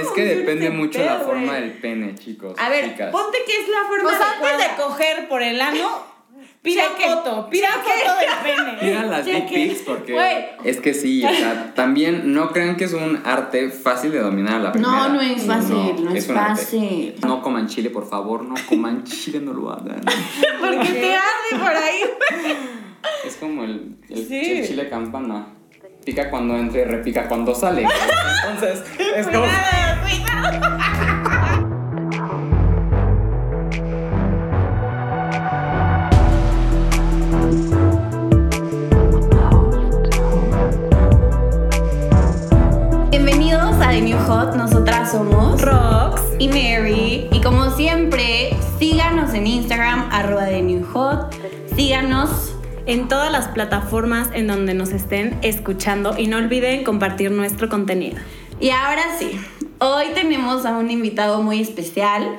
Es que depende mucho la forma del pene, chicos. A ver, chicas. ponte que es la forma adecuada. antes de coger por el ano, pida Cheque. foto, pida Cheque. foto del pene. Pidan las dick pics porque es que sí, o sea, también no crean que es un arte fácil de dominar a la primera. No, no es fácil, no es arte. fácil. No coman chile, por favor, no coman chile, no lo hagan. Porque te arde por ahí. Es como el, el, Sí. el chile campana. Pica cuando entra y repica cuando sale. Entonces, es como... Cuidado. Bienvenidos a The New Hot, nosotras somos Rox. y Mary. Y como siempre, síganos en Instagram, arroba The New Hot. Síganos. En todas las plataformas en donde nos estén escuchando y no olviden compartir nuestro contenido. Y ahora sí, hoy tenemos a un invitado muy especial,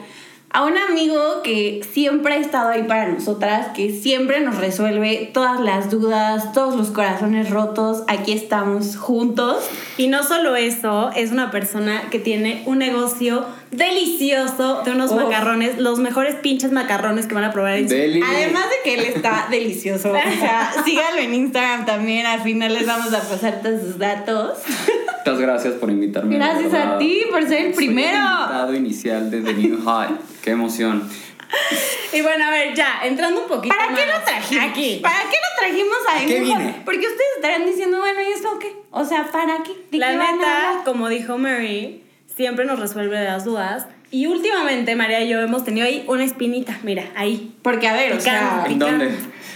a un amigo que siempre ha estado ahí para nosotras, que siempre nos resuelve todas las dudas, todos los corazones rotos. Aquí estamos juntos. Y no solo eso, es una persona que tiene un negocio delicioso de unos Uf. macarrones, los mejores pinches macarrones que van a probar en su Deli. Además de que él está delicioso. O sea, síganlo en Instagram también. Al final les vamos a pasar todos sus datos. Muchas gracias por invitarme. Gracias a ti por ser el Soy primero. invitado inicial de The New High. Qué emoción. Y bueno, a ver, ya, entrando un poquito ¿Para qué lo trajimos? Aquí. ¿Para qué lo trajimos a qué Hot? vine? Porque ustedes estarán diciendo, bueno, ¿y esto qué? O sea, ¿para qué? ¿De La qué van a neta, como dijo Mary, siempre nos resuelve las dudas. Y últimamente María y yo hemos tenido ahí una espinita, mira, ahí. Porque, a ver, o sea. ¿En dónde?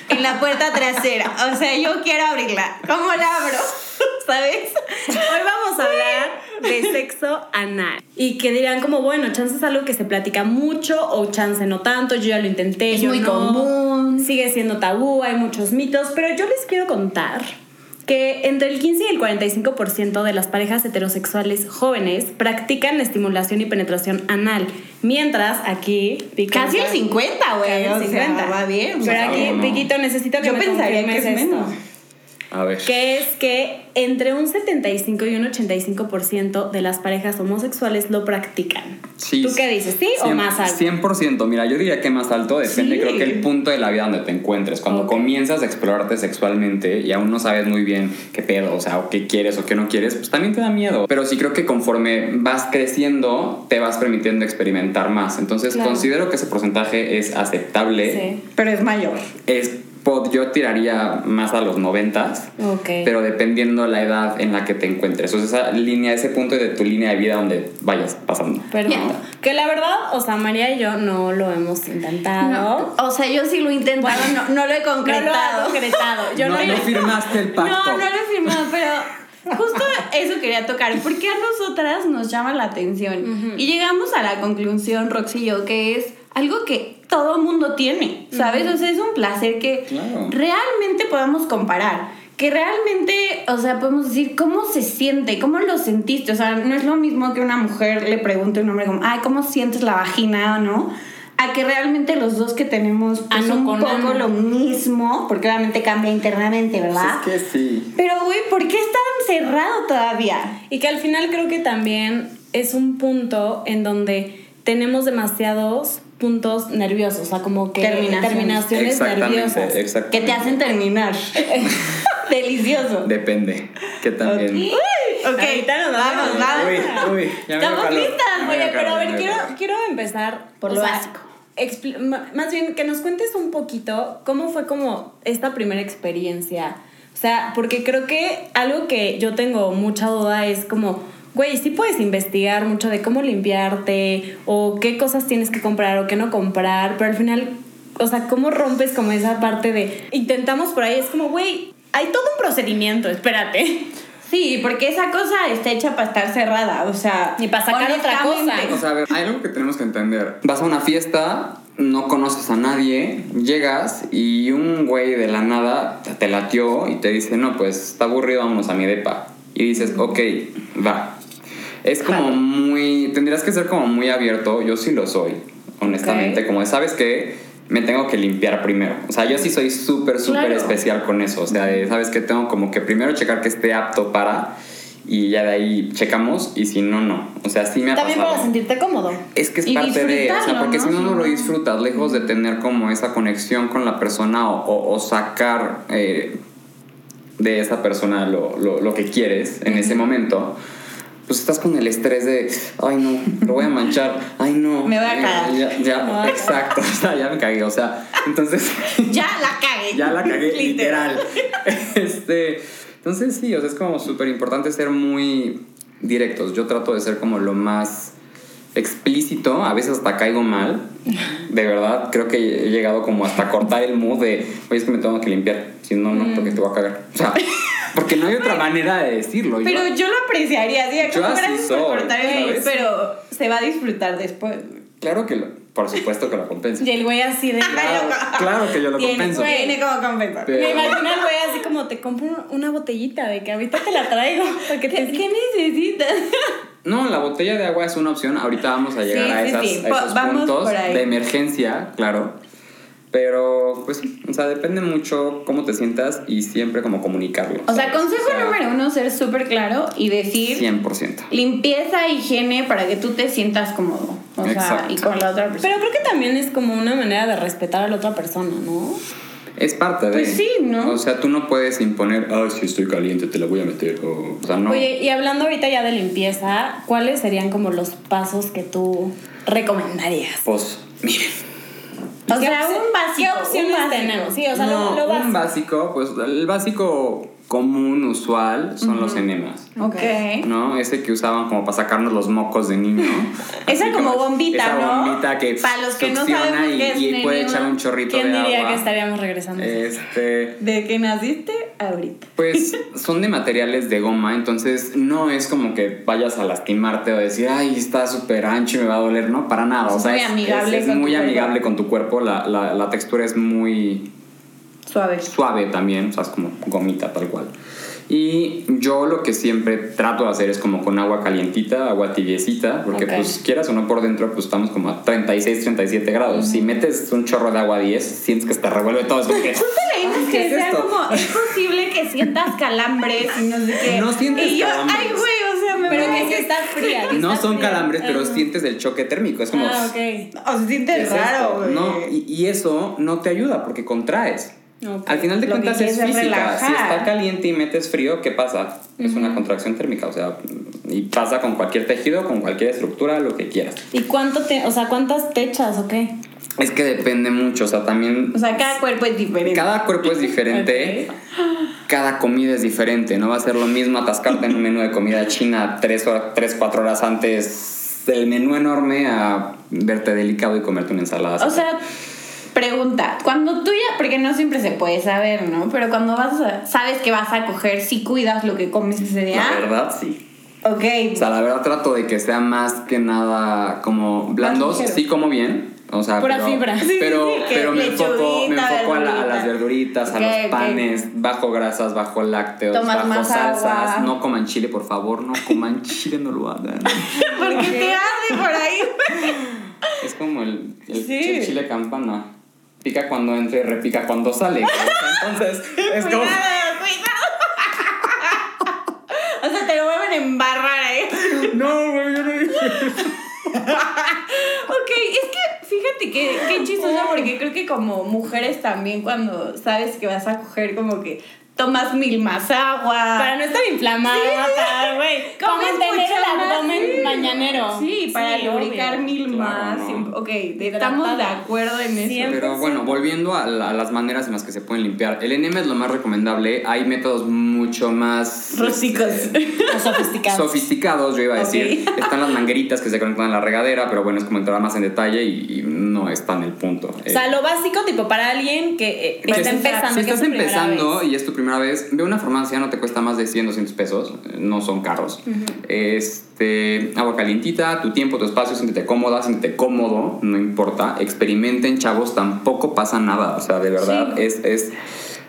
en la puerta trasera. O sea, yo quiero abrirla. ¿Cómo la abro? ¿Sabes? Hoy vamos a hablar de sexo anal. Y que dirán como, bueno, chance es algo que se platica mucho o chance no tanto, yo ya lo intenté, Es yo muy no. común. Sigue siendo tabú, hay muchos mitos, pero yo les quiero contar que entre el 15 y el 45% de las parejas heterosexuales jóvenes practican la estimulación y penetración anal, mientras aquí... Casi el 50, güey. O el sea, 50. va bien. Pero aquí. Piquito, necesito que Yo me pensaría que es esto. A ver. Que es que entre un 75 y un 85% de las parejas homosexuales lo practican. Sí, ¿Tú qué dices? ¿Sí o cien- más alto? 100%. Mira, yo diría que más alto depende, Sí. creo que el punto de la vida donde te encuentres. Cuando Ok. comienzas a explorarte sexualmente y aún no sabes muy bien qué pedo, o sea, o qué quieres o qué no quieres, pues también te da miedo. Pero sí creo que conforme vas creciendo, te vas permitiendo experimentar más. Entonces, Claro. considero que ese porcentaje es aceptable. Sí. Pero es mayor. Es, pod- yo tiraría más a los noventas. Ok. Pero dependiendo la edad en la que te encuentres. O sea, esa línea, ese punto de tu línea de vida donde vayas pasando. Perfecto. Que la verdad, o sea, María y yo no lo hemos intentado. No, o sea, yo sí lo he intentado, Bueno, no, no lo he No lo concretado. he concretado. Yo no, no, no firmaste el pacto. No, no lo he firmado, pero justo eso quería tocar. Porque a nosotras nos llama la atención. Y llegamos a la conclusión, Roxy y yo, que es algo que todo mundo tiene, ¿sabes? O sea, es un placer que Claro. realmente podamos comparar. Que realmente, o sea, podemos decir cómo se siente, cómo lo sentiste. O sea, no es lo mismo que una mujer le pregunte a un hombre como, ay, ¿cómo sientes la vagina o no? A que realmente los dos que tenemos pues, Ano un poco ano. lo mismo, porque obviamente cambia internamente, ¿verdad? Pues es que sí. Pero, güey, ¿por qué está tan cerrado todavía? Y que al final creo que también es un punto en donde tenemos demasiados puntos nerviosos, o sea, como que Terminaciones. terminaciones nerviosas. exactamente. Que te hacen terminar. Delicioso. Depende. Que también. Uy, ok, Ahorita nos vamos, vamos. vamos. Uy, uy, ya Estamos listas. Oye, pero a ver, quiero, quiero empezar Por o lo sea, básico. más bien que nos cuentes un poquito cómo fue como esta primera experiencia. O sea, porque creo que algo que yo tengo mucha duda es como, güey, sí puedes investigar mucho de cómo limpiarte o qué cosas tienes que comprar o qué no comprar, pero al final, o sea, cómo rompes como esa parte de intentamos por ahí, es como, güey, hay todo un procedimiento, espérate. Sí, porque esa cosa está hecha para estar cerrada, o sea... Ni para sacar otra cosa. honestamente. O sea, a ver, hay algo que tenemos que entender. Vas a una fiesta, no conoces a nadie, llegas y un güey de la nada te latió y te dice, no, pues está aburrido, vámonos a mi depa. Y dices, ok, va. Es como muy. Tendrías que ser como muy abierto. Yo sí lo soy, honestamente. Ok. Como ¿sabes qué? Me tengo que limpiar primero. O sea, yo sí soy súper, súper Claro. especial con eso. O sea, de, ¿sabes qué? Tengo como que primero checar que esté apto para. y ya de ahí checamos y si no, no. O sea, sí me ha También pasado. para sentirte cómodo. Es que es Y parte de, o sea, porque ¿no? si no, no lo disfrutas, lejos de tener como esa conexión con la persona o, o- o sacar eh, de esa persona lo, lo- lo que quieres en ese momento, pues estás con el estrés de, ay no, lo voy a manchar, ay no. Me voy a cagar. Ya, exacto, o sea, ya me cagué, o sea, entonces Ya la cagué. ya la cagué literal. Este, entonces sí, o sea, es como súper importante ser muy directos. Yo trato de ser como lo más explícito, a veces hasta caigo mal. De verdad, creo que he llegado como hasta cortar el mood de, oye, es que me tengo que limpiar, si no, no, porque te voy a cagar. O sea, porque no hay otra manera de decirlo. Yo- Pero yo lo apreciaría, así Yo así gracias por soy, cortar el pero se va a disfrutar después. claro que, lo- por supuesto que lo compenso. Y el güey así de. Claro, claro que yo lo Tiene, compenso. tiene como compensar. Pero- Me imagino al güey así como te compro una botellita de que ahorita te la traigo. Porque ¿Qué, te qué necesitas? No, la botella de agua es una opción. Ahorita vamos a llegar Sí, a, sí, esas- sí. a esos vamos puntos de emergencia, claro. Pero, pues, sí, o sea, depende mucho cómo te sientas y siempre como comunicarlo. O sea, consejo O sea, número uno, ser súper claro y decir 100%. limpieza, higiene para que tú te sientas cómodo. O sea, Exacto. y con la otra persona. Pero creo que también es como una manera de respetar a la otra persona, ¿no? Es parte de. Pues sí, ¿no? O sea, tú no puedes imponer, ah, si estoy caliente, te la voy a meter. O, o sea, no. Oye, y hablando ahorita ya de limpieza, ¿cuáles serían como los pasos que tú recomendarías? Pues, miren. O ¿Qué sea, un básico. ¿Qué opciones un básico. tenemos? Sí, o sea, no, lo, lo un básico. básico, pues, el básico común, usual, son los enemas. Ok. ¿no? Ese que usaban como para sacarnos los mocos de niño. Esa como bombita, esa ¿no? bombita que Para los que no sabemos y, qué es y puede echar un chorrito ¿Quién de diría agua. que estaríamos regresando? Este, De que naciste ahorita. pues son de materiales de goma, entonces no es como que vayas a lastimarte o decir, ay, está súper ancho y me va a doler, no, para nada. Es o sea, muy es, amigable es- muy cuerpo. amigable con tu cuerpo, la, la, la textura es muy Suave. suave también, o sea, es como gomita tal cual. Y yo lo que siempre trato de hacer es como con agua calientita, agua tibiecita, porque Ok. pues quieras o no por dentro, pues estamos como a 36, 37 grados. Si metes un chorro de agua a 10, sientes que se te revuelve todo. Es como que, Leímos ¿qué que es sea esto? como, es posible que sientas calambres y no sé qué. No sientes y yo, calambres. ay, güey, o sea, me Pero voy que a- sí está fría. que no está son fría. calambres, pero Ah. sientes el choque térmico. Es como... Ah, ok. O se ¿qué siente es raro, güey. No, y, y eso no te ayuda porque contraes. Al final de Lo cuentas es física. relajar. Si está caliente y metes frío, ¿qué pasa? Es una contracción térmica, o sea, y pasa con cualquier tejido, con cualquier estructura, lo que quieras. ¿Y cuánto te, o sea, cuántas te echas o qué? Es que depende mucho, o sea, también O sea, cada cuerpo es diferente. cada cuerpo es diferente, cada comida es diferente, no va a ser lo mismo atascarte en un menú de comida china 3 o 3 4 horas antes del menú enorme a verte delicado y comerte una ensalada. O sea, pregunta, cuando tú ya, porque no siempre se puede saber, ¿no? Pero cuando vas a, sabes que vas a coger, si cuidas lo que comes ese día. la verdad sí. Ok. O sea, la verdad trato de que sea más que nada como blandos, sí como bien. O sea, Pura pero, fibra. Sí, pero, sí, que pero me enfoco, me enfoco a, la- a las verdurita. verduritas, a los panes, bajo grasas, bajo lácteos, Tomas bajo más salsas. agua. No coman chile, por favor, no coman chile, no lo hagan. Porque te arde por ahí. Es como el, el, Sí. el chile campana. Pica cuando entra y repica cuando sale. Entonces, es como... Cuidado, cuidado. o sea, te lo vuelven a embarrar ahí. No, güey, yo no dije. Ok, es que fíjate que qué chistoso porque creo que como mujeres también cuando sabes que vas a coger como que tomas mil más agua. Para no estar inflamada, para, güey. Para mantener mucho el abdomen sí. mañanero. Sí, para Sí, lubricar obvio. mil Claro, más. no. siempre- Ok, estamos de acuerdo en eso. Siempre. Pero bueno, volviendo a, la- a las maneras en las que se pueden limpiar. El enema es lo más recomendable. Hay métodos mucho más Rústicos. O sofisticados. sofisticados, yo iba a decir. Están las mangueritas que se conectan a la regadera, pero bueno, es como entrar más en detalle y, y no está en el punto. O sea, lo básico, tipo, para alguien que eh, Que está empezando. Si estás empezando vez. y es tu primera vez, ve una farmacia, no te cuesta más de 100, 200 pesos, eh, no son caros. Este, agua calientita, tu tiempo, tu espacio, siéntete cómoda, siéntete cómodo, no importa. Experimenten, chavos, tampoco pasa nada. O sea, de verdad, es, es,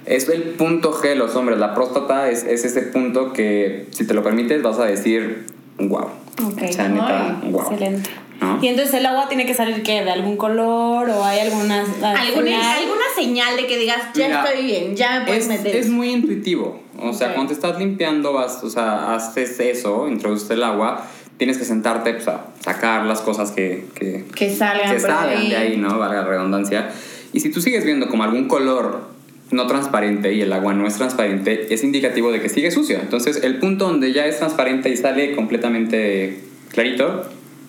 es el punto G de los hombres. La próstata es, es ese punto que, si te lo permites, vas a decir, wow. O sea, neta, wow. Excelente. ¿No? Y entonces el agua tiene que salir, ¿qué? ¿De algún color? ¿O hay algunas. ¿Alguna, señal? alguna señal de que digas, ya Mira, estoy bien, ya me puedes es, meter. es muy intuitivo. O sea, Ok. cuando te estás limpiando, vas, o sea, haces eso, introduces el agua, tienes que sentarte pues, a sacar las cosas que, que, Que salgan que salgan ahí. de ahí, ¿no? Valga la redundancia. Y si tú sigues viendo como algún color no transparente y el agua no es transparente, es indicativo de que sigue sucio. Entonces, el punto donde ya es transparente y sale completamente clarito,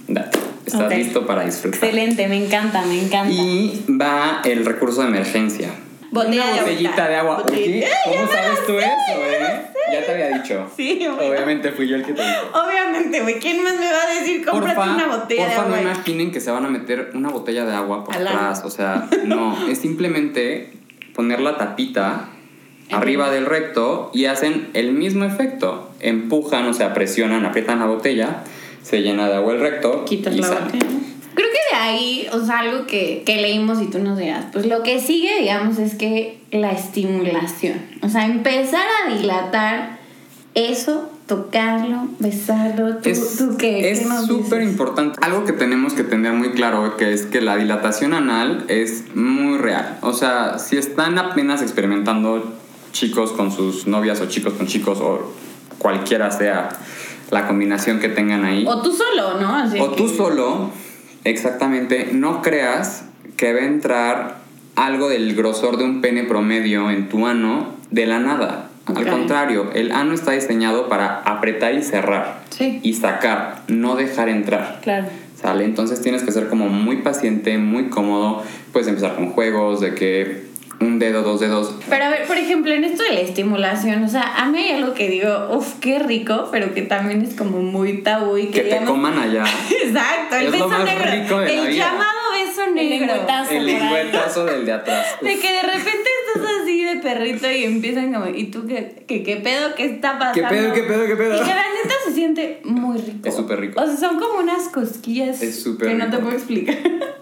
date. Estás listo para disfrutar. Excelente, me encanta, me encanta. Y va el recurso de emergencia. Botella Una botellita de agua. Botella- Oye, ¡Eh, ¿Cómo sabes tú sé, eso, eh? Ya te había dicho. Sí. Obviamente fui yo el que te dijo. Obviamente, güey. ¿Quién más me va a decir cómprate Porfa, una botella porfa, de no agua? imaginen que se van a meter una botella de agua por atrás. O sea, no. es simplemente poner la tapita arriba del recto y hacen el mismo efecto. Empujan, o sea, presionan, aprietan la botella, se llena de agua el recto Quitas la sale. Creo que de ahí, o sea, algo que, que leímos y tú nos dirás, pues lo que sigue, digamos, es que la estimulación. O sea, empezar a dilatar eso, tocarlo, besarlo. ¿Tú, Es tú qué? es ¿Qué nos súper importante. Algo que tenemos que tener muy claro que es que la dilatación anal es muy real. O sea, si están apenas experimentando chicos con sus novias o chicos con chicos o cualquiera sea la combinación que tengan ahí. O tú solo, ¿no? Así O que- tú solo, exactamente, no creas que va a entrar algo del grosor de un pene promedio en tu ano de la nada. Al contrario, el ano está diseñado para apretar y cerrar. Sí. Y sacar, no dejar entrar. Claro. ¿Sale? Entonces tienes que ser como muy paciente, muy cómodo. Puedes empezar con juegos de que un dedo, dos dedos. Pero a ver, por ejemplo, en esto de la estimulación, o sea, a mí hay algo que digo, uff, qué rico, pero que también es como muy tabú y que, Que te digamos- coman allá. Exacto, el Es lo beso más negro. rico de la el vida. llamado beso negro. El lengüetazo del de atrás. De que de repente estás así de perrito y empiezan como, ¿y tú qué, qué, qué pedo? ¿Qué está pasando? ¿Qué pedo, qué pedo, qué pedo? Y que la neta se siente muy rico. Es súper rico. O sea, son como unas cosquillas Es súper que no te rico. puedo explicar.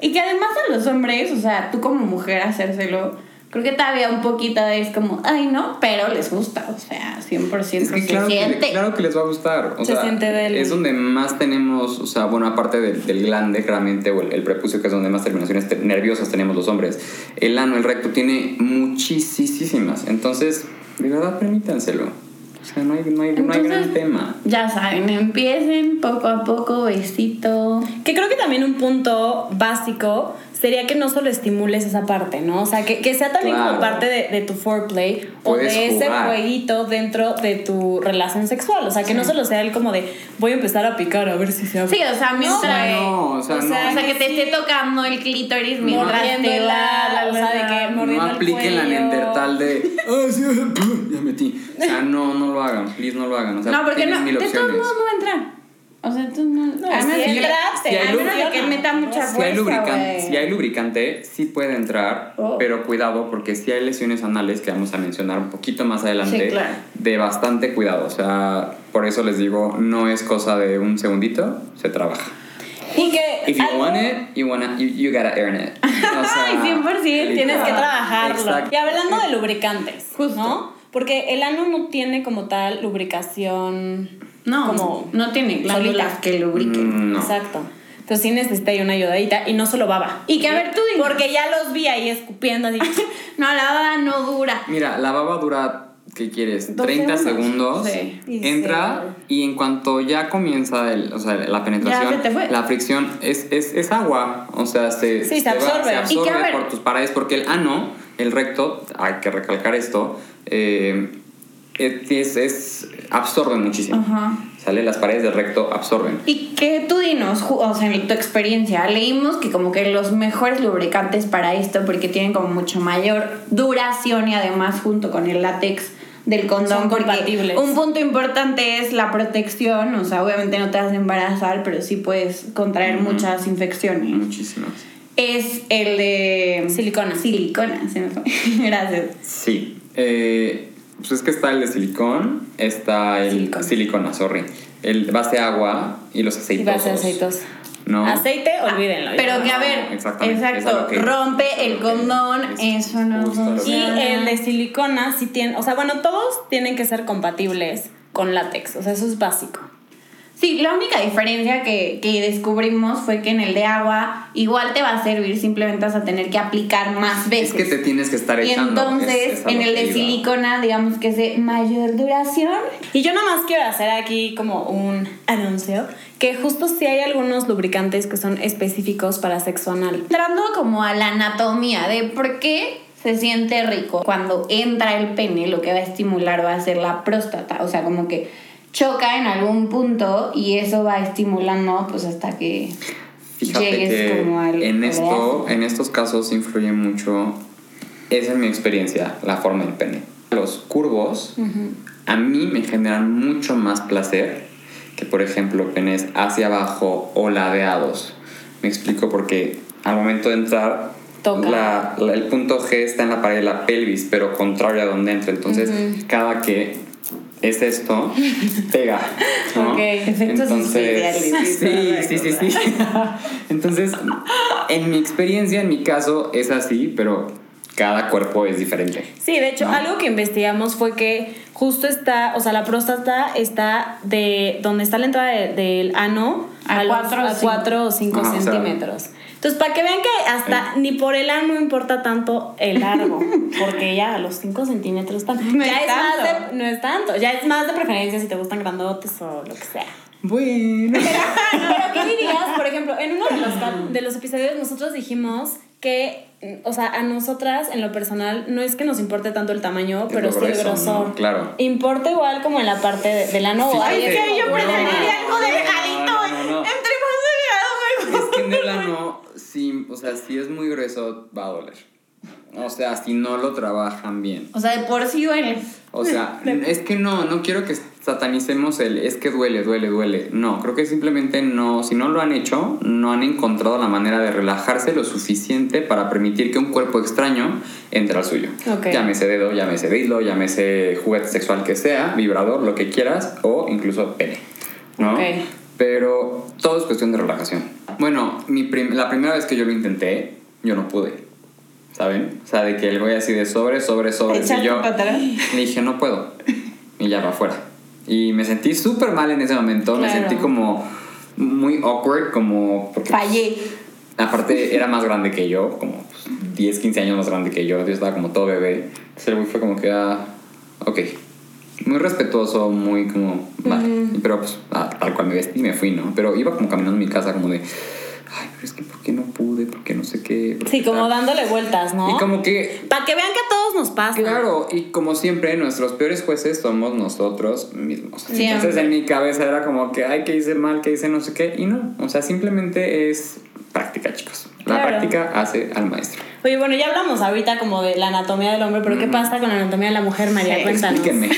y que además a los hombres, o sea, tú como mujer hacérselo, creo que todavía un poquito es como, ay, no, pero les gusta, o sea, 100% Es que se claro, que, siente. claro que les va a gustar. O Se sea, siente del- Es donde más tenemos, o sea, bueno, aparte del, del glande, claramente, o el, el prepucio, que es donde más terminaciones te- nerviosas tenemos los hombres. El ano, el recto, tiene muchísimas. Entonces, de verdad, permítanselo. O sea, no hay, no hay, no hay gran tema. Ya saben, empiecen poco a poco, besito. Que creo que también un punto básico sería que no solo estimules esa parte, ¿no? O sea, que, que sea también Claro. como parte de, de tu foreplay o Puedes de ese jugar. jueguito dentro de tu relación sexual. O sea, que no solo sea el como de voy a empezar a picar a ver si se abre. Sí, o sea, mientras... No, o sea, O no. sea, O sea, que te Sí. esté tocando el clítoris mientras te el va, ala, o sea, de que No mordiendo el apliquen la neandertal de. "Ah, sí, ya metí. O sea, no, no lo hagan. Please, no lo hagan. O sea, No, porque no, mil de todos modos no va a entrar. O sea, tú no... No, a menos si que- si que meta mucha Si fuerza, hay, lubricante, si hay lubricante, sí puede entrar, Oh. pero cuidado porque si hay lesiones anales que vamos a mencionar un poquito más adelante, Sí, claro. de bastante cuidado. O sea, por eso les digo, no es cosa de un segundito, se trabaja. Y que If you algo- want it, you, wanna, you, you gotta earn it. O sea, Ay, 100%, tienes que trabajarlo. Exacto. Y hablando de lubricantes, Justo. ¿no? Porque el ano no tiene como tal lubricación. No, como no tiene glándulas que lubriquen. Mm, no. Exacto. Entonces sí necesita ahí una ayudadita y no solo baba. Y que a ver, tú. Porque ya los vi ahí escupiendo así. No, la baba no dura. Mira, la baba dura, ¿qué quieres? Dos 30 segundos. segundos. Sí. Y Entra y en cuanto ya comienza el- o sea, la penetración, Ya se te fue. la fricción es, es, es agua. O sea, se, Sí, se va- absorbe. se Y absorbe que, a ver- por tus paredes porque el ano, el recto, hay que recalcar esto, eh, es, es- absorbe muchísimo. Ajá. ¿Sale? Las paredes del recto absorben. Y que tú dinos, o sea, en tu experiencia, leímos que como que los mejores lubricantes para esto, porque tienen como mucho mayor duración y además junto con el látex del condón, Son compatibles. un punto importante es la protección, o sea, obviamente no te vas a embarazar, pero sí puedes contraer muchas infecciones. Muchísimas. Es el de... Silicona. Silicona, se me fue. Gracias. Sí. Eh, pues es que está el de silicón, está el Silicona. silicona, sorry. El base agua y los Y aceitosos. va a ser aceitoso. No. Aceite, olvídenlo. Pero que a ver, Exactamente, exacto, que- rompe el condón, es eso no Y el de silicona sí tiene, o sea, bueno, todos tienen que ser compatibles con látex, o sea, eso es básico. Sí, la única diferencia que, que descubrimos fue que en el de agua igual te va a servir, simplemente vas a tener que aplicar más Es veces. que te tienes que estar y echando. entonces, es- es a en el de iba. silicona, digamos que es de mayor duración. Y yo nada más quiero hacer aquí como un anuncio, que justo sí hay algunos lubricantes que son específicos para sexo anal. Entrando como a la anatomía de por qué se siente rico cuando entra el pene, lo que va a estimular va a ser la próstata, o sea, como que choca en algún punto y eso va estimulando pues hasta que Fíjate llegues que como al en esto, en estos casos influye mucho, esa es mi experiencia, la forma del pene. Los curvos a mí me generan mucho más placer que por ejemplo penes hacia abajo o ladeados. Me explico porque al momento de entrar la- la- el punto G está en la pared de la pelvis, pero contrario a donde entra. Entonces, cada que es esto, pega. ¿no? Efectos especiales. Sí, sí, sí, sí. Entonces, en mi experiencia, en mi caso, es así, pero cada cuerpo es diferente. Sí, de hecho, algo que investigamos fue que justo está, o sea, la próstata está de donde está la entrada de- del ano A los- cuatro o a cinco. 4 o 5 Ajá, o sea, centímetros. Entonces, para que vean que hasta ni por el ano importa tanto el largo, porque ya a los 5 centímetros está, No ya es es más tanto. de, no es tanto, ya es más de preferencia si te gustan grandotes o lo que sea. Bueno. Pero ¿qué dirías? Por ejemplo, en uno de los, de los episodios nosotros dijimos que, o sea, a nosotras en lo personal no es que nos importe tanto el tamaño, Es pero sí el grosor. ¿no? Claro. Importa igual como en la parte de, del ano. o Fíjate. hay Ay, es que yo No, preferiría algo no, delgadito. no, no, no. Entre más delgado mejor. Es que en el ano, sí, o sea, si es muy grueso, va a doler. O sea, si no lo trabajan bien. O sea, de por sí duele. O sea, es que no, no quiero que satanicemos el es que duele, duele, duele. No, creo que simplemente no, si no lo han hecho, no han encontrado la manera de relajarse lo suficiente para permitir que un cuerpo extraño entre al suyo. Ok. Llámese dedo, llámese hilo, llámese juguete sexual que sea, vibrador, lo que quieras, o incluso pene. ¿No? Ok. Pero todo es cuestión de relajación. Bueno, mi prim- la primera vez que yo lo intenté, yo no pude. ¿Saben? O sea, de que el güey así de sobre, sobre, sobre. Y yo le dije, no puedo. Y ya va afuera. Y me sentí súper mal en ese momento. Me Claro. sentí como muy awkward, como. Porque, Fallé. Aparte, era más grande que yo, como pues, 10, 15 años más grande que yo. Yo estaba como todo bebé. Entonces el güey fue como que, ah, ok. Muy respetuoso, muy como. Vale. Pero pues, ah, tal cual me vestí y me fui, ¿no? Pero iba como caminando en mi casa, como de. Ay, pero es que ¿por qué no pude? ¿Por qué no sé qué? ¿Por Sí, qué como tal?". dándole vueltas, ¿no? Y como que Para que vean que a todos nos pasa. Claro, y como siempre, nuestros peores jueces somos nosotros mismos. Siempre. Entonces en mi cabeza era como que, ay, que hice mal, que hice no sé qué, y no. O sea, simplemente es práctica, chicos. La Claro. práctica hace al maestro. Oye, bueno, ya hablamos ahorita como de la anatomía del hombre, pero ¿qué pasa con la anatomía de la mujer, María? Sí, Cuéntanos. Explíquenme.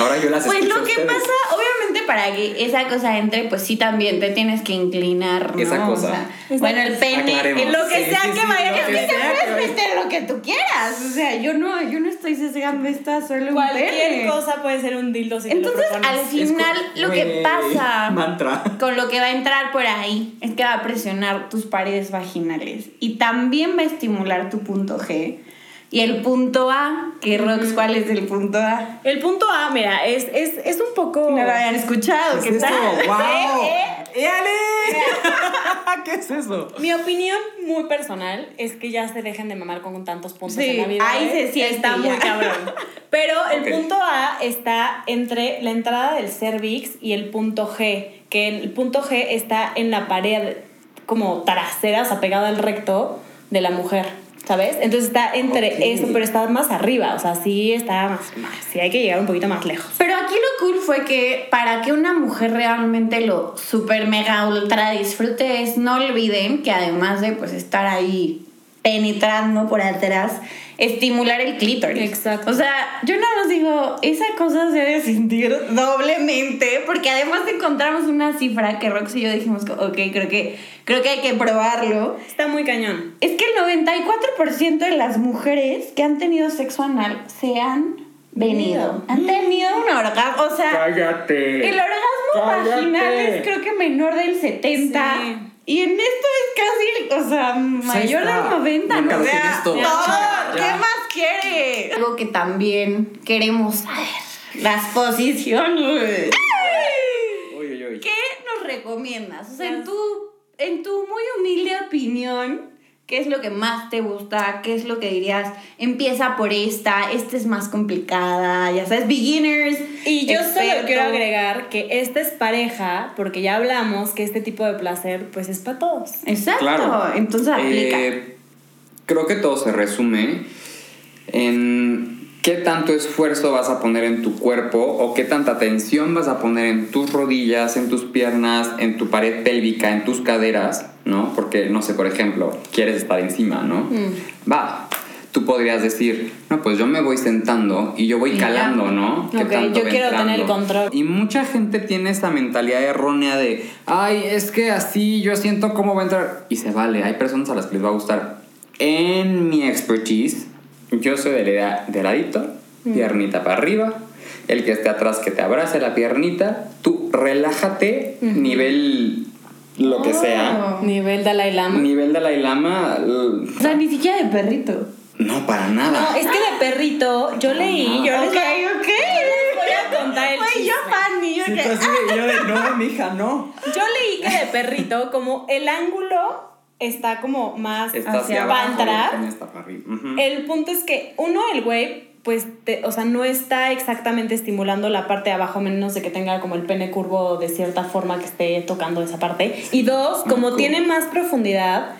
Ahora yo las Pues escucho lo que ustedes. pasa, obviamente para que esa cosa entre, pues sí también te tienes que inclinar, ¿no? Esa O cosa. bueno, el pene, Aclaremos. lo que Sí, sea sí, que sí, vaya, lo es que que te puedes meter lo que tú quieras. O sea, yo no, yo no estoy sesgando esta solo un Cualquier pene. cosa puede ser un dildo si te Entonces, lo al final, Es lo que pasa Mantra. con lo que va a entrar por ahí es que va a presionar tus paredes vaginales y también va a estimular tu punto G. Y el punto A, que Rox, ¿cuál es el punto A? El punto A, mira, es, es, es un poco... No lo habían escuchado, ¿qué tal? ¡Wow! ¿Eh? ¡Éale! ¿Qué es eso? Mi opinión muy personal es que ya se dejen de mamar con tantos puntos Sí, en la vida. ahí ¿eh? se siente Está muy cabrón. Pero el punto A está entre la entrada del cervix y el punto G, que el punto G está en la pared como trasera, o sea, pegada al recto de la mujer. ¿Sabes? Entonces está entre eso, pero está más arriba. O sea, sí está más, más. Sí hay que llegar un poquito más lejos. Pero aquí lo cool fue que para que una mujer realmente lo super mega ultra disfrute es no olviden que además de pues estar ahí penetrando por atrás, estimular el clítoris. Exacto. O sea, yo nada más digo, esa cosa se debe sentir doblemente, porque además encontramos una cifra que Rox y yo dijimos, ok, creo que, creo que hay que probarlo. Está muy cañón. Es que el 94% de las mujeres que han tenido sexo anal se han venido. Han tenido un orgasmo. O sea, ¡Cállate! el orgasmo Cállate. vaginal es creo que menor del 70. Sí. Y en esto es casi, o sea, mayor está. del 90. Nunca ¿no? O sea, todo. ¿Qué más quiere? Algo que también queremos saber. Las posiciones. Uy, uy, uy. ¿Qué nos recomiendas? O sea, en tu, en tu muy humilde opinión, ¿qué es lo que más te gusta? ¿Qué es lo que dirías? Empieza por esta, esta es más complicada, ya sabes, beginners. Y yo solo experto. quiero agregar que esta es pareja, porque ya hablamos que este tipo de placer, pues es para todos. Exacto, Claro. entonces aplica. Eh, creo que todo se resume en qué tanto esfuerzo vas a poner en tu cuerpo o qué tanta tensión vas a poner en tus rodillas, en tus piernas, en tu pared pélvica, en tus caderas, ¿no? Porque, no sé, por ejemplo, quieres estar encima, ¿no? Mm. Va. Tú podrías decir, no, pues yo me voy sentando y yo voy calando, ¿no? ¿Qué Ok, tanto yo quiero tener el entrando? control. Y mucha gente tiene esa mentalidad errónea de, ay, es que así yo siento cómo va a entrar. Y se vale, hay personas a las que les va a gustar. En mi expertise, yo soy de la idea de ladito, Mm. piernita para arriba. El que esté atrás que te abrace la piernita. Tú relájate, nivel lo que sea. Oh. Nivel Dalai Lama. Nivel Dalai Lama. O sea, ni siquiera de perrito. No, para nada. No, es que de perrito, yo leí, yo les Ok, ok. voy a contar el Güey, yo chisme. fan, y yo que. de, yo de, no, mija, no. Yo leí que de perrito, como el ángulo está como más Está hacia el para. El punto es que uno, el güey, pues, te- o sea, no está exactamente estimulando la parte de abajo, menos de que tenga como el pene curvo de cierta forma que esté tocando esa parte. Y dos, como Cool. tiene más profundidad,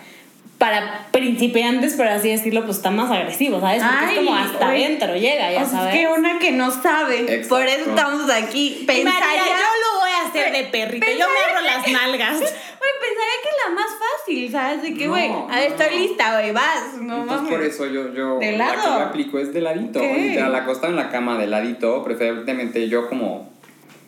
para principiantes, por así decirlo, pues está más agresivo, ¿sabes? Porque Ay, es como hasta adentro llega, ya O sea, sabes. es que una que no sabe. Exacto. Por eso estamos aquí. Pensaría. María, yo lo voy a hacer de perrito, yo me abro las nalgas. Güey, pensaría que es la más fácil, ¿sabes? De que, No, güey, no, a ver, estoy no. lista, güey, vas. No Entonces por eso yo, yo ¿De la que lado? yo aplico es de ladito. Literal, acostado en la cama de ladito, preferentemente yo como...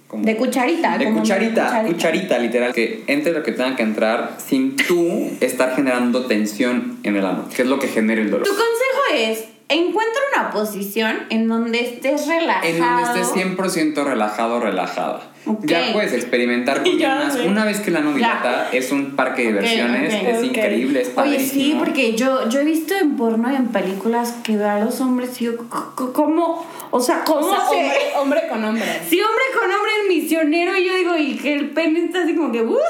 como De cucharita. de como cucharita, cucharita, literal, que entre lo que tenga que entrar sin tú estar generando tensión en el ano, que es lo que genera el dolor. Tu consejo es, encuentra una posición en donde estés relajado. En donde estés 100% relajado, relajada. Ya puedes experimentar con Ya más. Una vez que la dilata, es un parque de diversiones, es increíble, es Oye, padrísimo. sí, porque yo, yo he visto en porno y en películas que veo a los hombres y yo, ¿cómo? O sea, ¿cómo O sea, se...? hombre, hombre con hombre. Sí, hombre con hombre en misionero y yo digo, y que el pene está así como que... ¿Cómo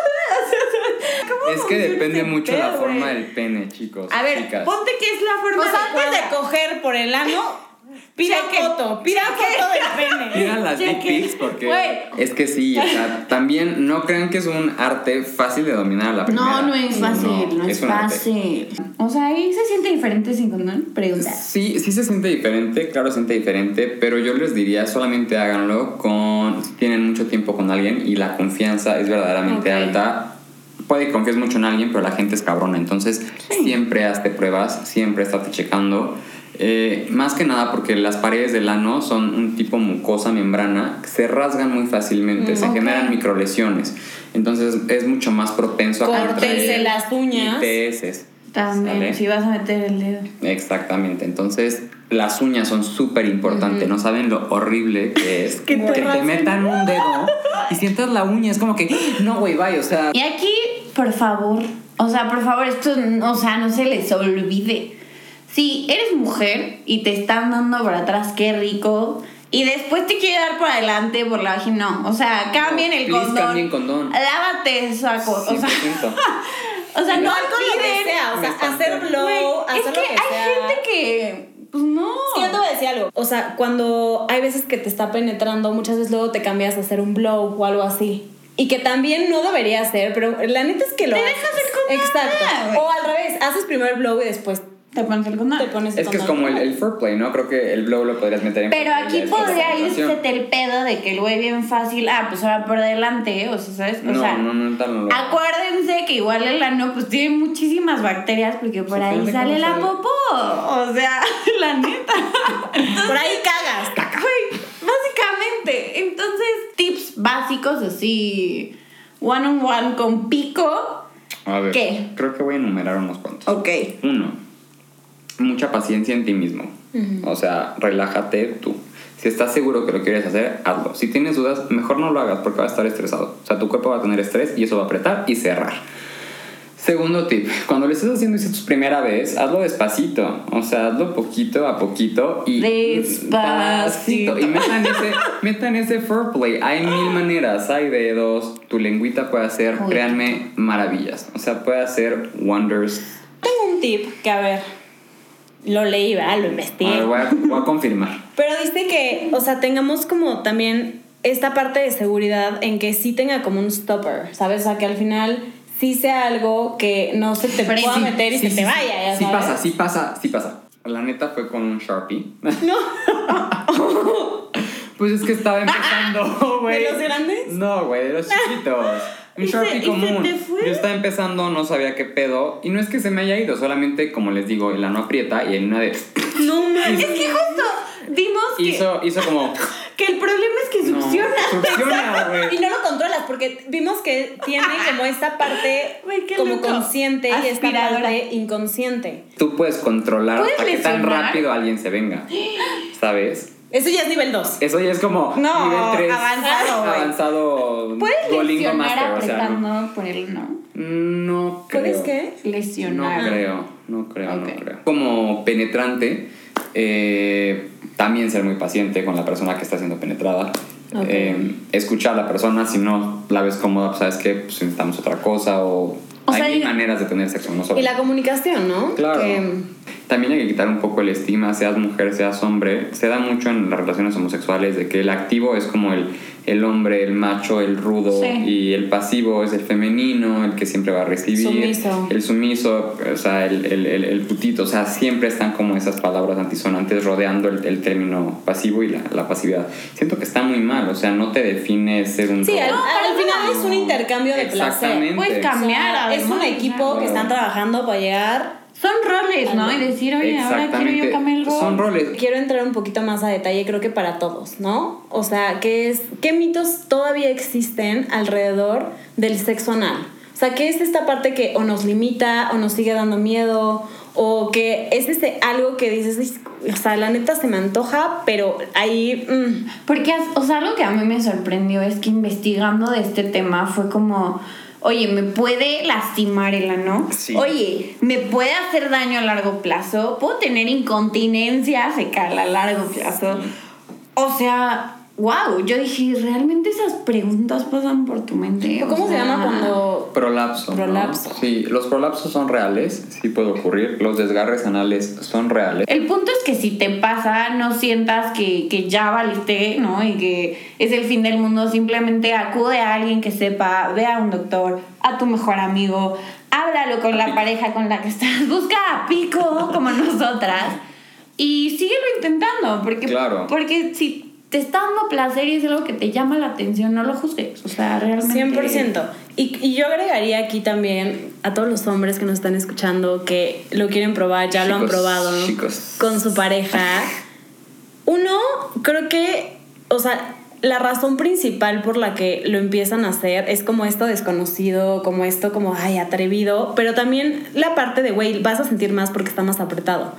Es que depende mucho la forma del pene, chicos. A ver, chicas. ponte que es la forma Pues antes de coger por el ano, pida foto, pida foto del pene. Mira las dick pics porque Güey. es que sí, o sea, también no crean que es un arte fácil de dominar a la primera. No, no es fácil, no, es, un arte. fácil. O sea, ahí se siente diferente sin condón. Pregunta. Sí, sí se siente diferente, claro se siente diferente, pero yo les diría solamente háganlo con si tienen mucho tiempo con alguien y la confianza es verdaderamente Ok. alta. Puede que confíes mucho en alguien, pero la gente es cabrona, entonces siempre hazte pruebas, siempre estate checando. Eh, más que nada porque las paredes del ano son un tipo mucosa membrana, que se rasgan muy fácilmente, se ok. generan microlesiones, entonces es mucho más propenso a Córtense las uñas. ITS. También, ¿sale? si vas a meter el dedo. Exactamente, entonces las uñas son súper importantes, no saben lo horrible que es Que que, te te raspen. metan un dedo y sientas la uña, es como que, no, güey, vaya, o sea, Y aquí, por favor, o sea, por favor, esto, o sea, no se les olvide. Si eres mujer y te están dando por atrás, qué rico. Y después te quiere dar por adelante, por la vagina, no. O sea, cambien el please condón. cambien condón. Lávate esa cosa. O sea, 100%. o sea, no con lo que sea, o sea, hacer blow, hacer es lo que, que hay sea. gente que, pues no. Sí, yo te voy a decir algo. O sea, cuando hay veces que te está penetrando, muchas veces luego te cambias a hacer un blow o algo así. Y que también no debería hacer, pero la neta es que lo Te haces. dejas el condón, Exacto. O al revés, haces primero el blow y después Te pones el condón. te pones Es que es como el, el foreplay, ¿no? Creo que el blow lo podrías meter en Pero aquí podría irse el pedo de que el güey bien fácil, ah, pues ahora por delante, o sea, ¿sabes? O No, sea, no, no, tal no acuérdense que igual el ano pues tiene muchísimas bacterias porque por ahí sale la sale. popó, o sea, la neta. Por ahí cagas. Güey, básicamente, entonces tips básicos así one on one con pico. A ver, ¿Qué? creo que voy a enumerar unos cuantos. Ok. Uno, mucha paciencia en ti mismo. O sea, relájate tú. Si estás seguro que lo quieres hacer, hazlo. Si tienes dudas, mejor no lo hagas porque vas a estar estresado. O sea, tu cuerpo va a tener estrés y eso va a apretar y cerrar. Segundo tip, cuando lo estés haciendo es tu primera vez, hazlo despacito. O sea, hazlo poquito a poquito y Despacito. Y metan ese, metan ese foreplay. Hay mil maneras, hay dedos. Tu lengüita puede hacer, créanme, maravillas. O sea, puede hacer wonders. Tengo un tip que, a ver, lo leí, ¿verdad? Lo investigué. ver, voy a, voy a confirmar. Pero dice que, o sea, tengamos como también esta parte de seguridad en que sí tenga como un stopper, ¿sabes? O sea, que al final sí sea algo que no se te pueda meter y Sí, se sí, te sí. vaya, ya Sí sabes. pasa, sí pasa, sí pasa. La neta fue con un Sharpie. No, Pues es que estaba empezando, güey. ¿De los grandes? No, güey, de los chiquitos. Un Sharpie se común. Yo estaba empezando, no sabía qué pedo. Y no es que se me haya ido, solamente, como les digo, el ano aprieta y en una de. no mames. Es que justo vimos que, Hizo, hizo como. que el problema es que No, succiona. succiona, güey. Y no lo controlas porque vimos que tiene como esta parte como loco. consciente y esta parte inconsciente. Tú puedes controlar ¿Puedes para que tan lesionar? rápido alguien se venga. ¿Sabes? Eso ya es nivel 2. Eso ya es como No, nivel 3. avanzado. Avanzado. Puedes lesionar Master, o sea, no. por él, ¿no? No creo. ¿Puedes qué? No Lesionar. creo, no creo, no creo. Como penetrante, eh, también ser muy paciente con la persona que está siendo penetrada. Eh, escuchar a la persona, si no la ves cómoda, pues sabes que pues, necesitamos otra cosa o, O hay sea, y- maneras de tener sexo, no solo. Y la comunicación, ¿no? Claro. Que- También hay que quitar un poco el estigma, seas mujer, seas hombre. Se da mucho en las relaciones homosexuales de que el activo es como el, el hombre, el macho, el rudo, Sí. y el pasivo es el femenino, el que siempre va a recibir. Sumiso. El sumiso, o sea, el, el, el, el putito. O sea, siempre están como esas palabras antisonantes rodeando el, el término pasivo y la, la pasividad. Siento que está muy mal, o sea, no te define ser un Sí, al, al final es un intercambio de placer. Exactamente. Puedes cambiar, O sea, es un equipo o sea. que están trabajando para llegar. Son roles, ¿no? Y decir, oye, ahora quiero yo cambiar el rol. Son roles. Quiero entrar un poquito más a detalle, creo que para todos, ¿no? O sea, ¿qué, es, ¿qué mitos todavía existen alrededor del sexo anal? O sea, ¿qué es esta parte que o nos limita o nos sigue dando miedo? O que es este algo que dices, "Ay, o sea, la neta se me antoja, pero ahí... mm, Porque, o sea, algo que a mí me sorprendió es que investigando de este tema fue como, oye, ¿me puede lastimar el ano? Sí. Oye, ¿me puede hacer daño a largo plazo? ¿Puedo tener incontinencia fecal a largo plazo? O sea, wow, yo dije, ¿realmente esas preguntas pasan por tu mente? O ¿Cómo se llama cuando...? Prolapso. ¿no? Prolapso. Sí, los prolapsos son reales, sí puede ocurrir. Los desgarres anales son reales. El punto es que si te pasa, no sientas que, que ya valiste, ¿no? Y que es el fin del mundo. Simplemente acude a alguien que sepa, ve a un doctor, a tu mejor amigo, háblalo con la Pico. pareja con la que estás, busca a Pico como nosotras y síguelo intentando. Porque, Claro. porque si te está dando placer y es algo que te llama la atención, no lo juzgues. O sea, realmente. 100%. Y, y yo agregaría aquí también a todos los hombres que nos están escuchando que lo quieren probar, ya lo han probado chicos. con su pareja. Uno, creo que, o sea, la razón principal por la que lo empiezan a hacer es como esto desconocido, como esto como, ay, atrevido, pero también la parte de, güey, vas a sentir más porque está más apretado.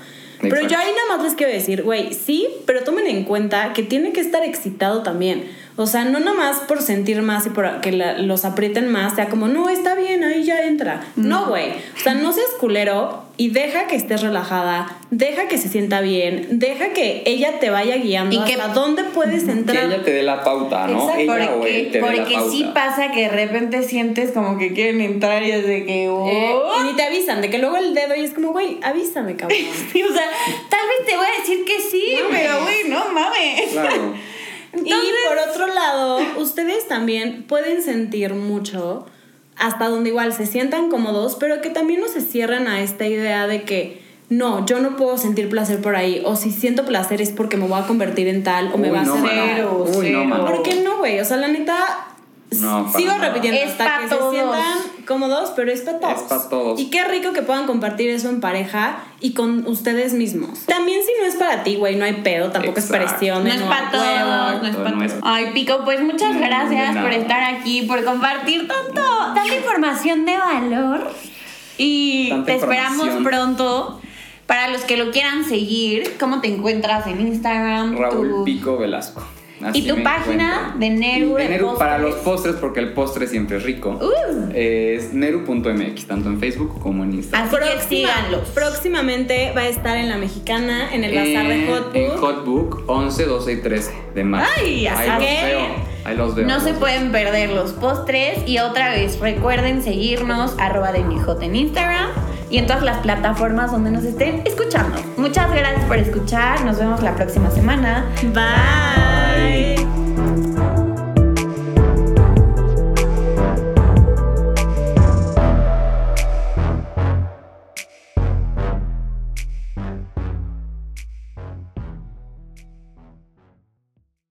Pero yo ahí nada más les quiero decir, güey, sí, pero tomen en cuenta que tiene que estar excitado también. O sea, no nada más por sentir más y por que la- los aprieten más, sea como, no, está bien, ahí ya entra. No, güey. O sea, no seas culero y deja que estés relajada, deja que se sienta bien, deja que ella te vaya guiando Y que- hasta dónde puedes Que entrar. ella te dé la pauta, ¿no? Exacto, ella o él Porque, te dé la porque pauta. sí pasa que de repente sientes como que quieren entrar y es de que. Eh, "Oh". y ni te avisan, de que luego el dedo y es como, güey, avísame, cabrón. Sí, o sea, tal vez te voy a decir que sí, No, pero güey. güey, no mames. Claro. Y por otro lado, ustedes también pueden sentir mucho hasta donde igual se sientan cómodos, pero que también no se cierran a esta idea de que no, yo no puedo sentir placer por ahí, o si siento placer es porque me voy a convertir en tal o me va a hacer Uy, no, cero. mano. ¿Por qué no, güey? O sea, la neta, No, para sigo nada. repitiendo Es hasta que todos. se sientan cómodos, pero es para todos. Es pa' todos. Y qué rico que puedan compartir eso en pareja y con ustedes mismos. También si no es para ti, güey, no hay pedo, tampoco Exacto. es presión. No es para todos, no es para No todos. Ay, Pico, pues muchas No, gracias por estar aquí, por compartir tanto, tanta información de valor. Y Tanta te esperamos pronto. Para los que lo quieran seguir, ¿cómo te encuentras en Instagram? Raúl Tu- Pico Velasco. Así y tu página de Neru. De de Neru para los postres. porque el postre siempre es rico. Uh. Es neru.mx, tanto en Facebook como en Instagram. Así que Próxima- síganlos. próximamente va a estar en la mexicana, en el bazar de En- Hot En Book. Hotbook 11, 12 y 13 de marzo. Ay, veo. Ahí los veo. No se pueden perder los postres. Y otra vez, recuerden seguirnos, arroba de mi hot en Instagram y en todas las plataformas donde nos estén escuchando. Muchas gracias por escuchar. Nos vemos la próxima semana. Bye.